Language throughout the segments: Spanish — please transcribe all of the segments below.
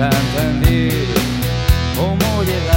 Tanzania, como llegar.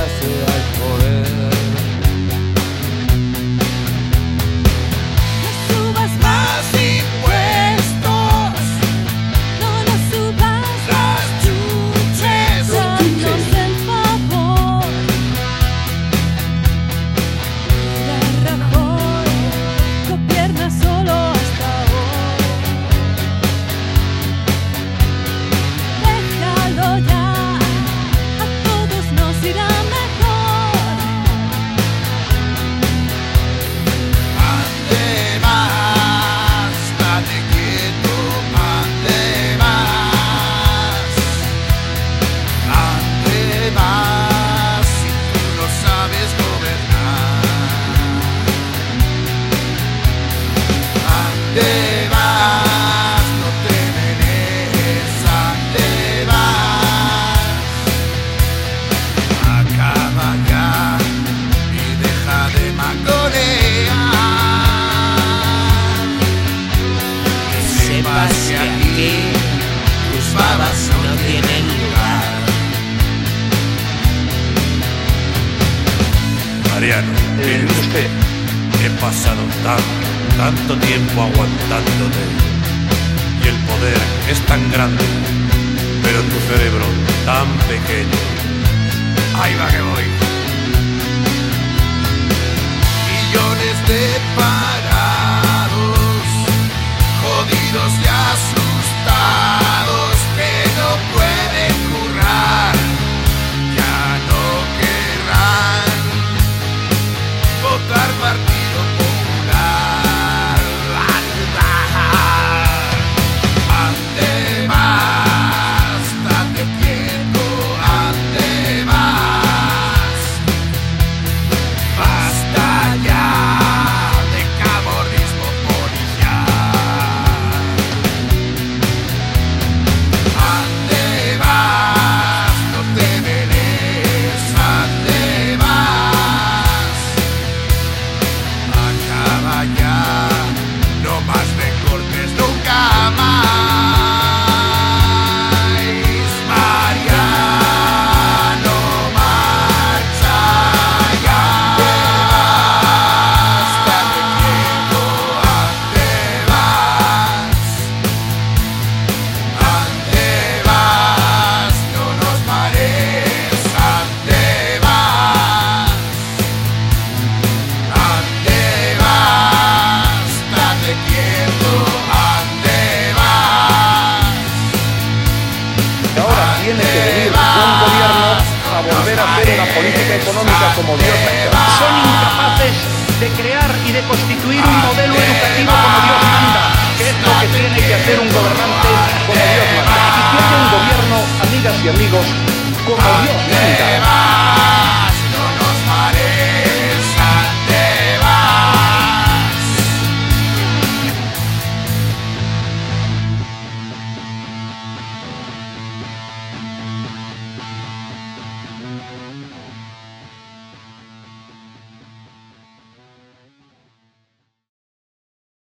Mariano, mire usted, he pasado tan, tanto tiempo aguantándote. Y el poder es tan grande, pero tu cerebro tan pequeño. Ahí va que voy. Millones de parados, Y ahora tiene que venir un gobierno a volver a hacer una política económica como Dios manda. son incapaces de crear y de constituir un modelo educativo como Dios manda, que es lo que tiene que hacer un gobernante como Dios manda. Y que haya un gobierno, amigas y amigos, como Dios manda.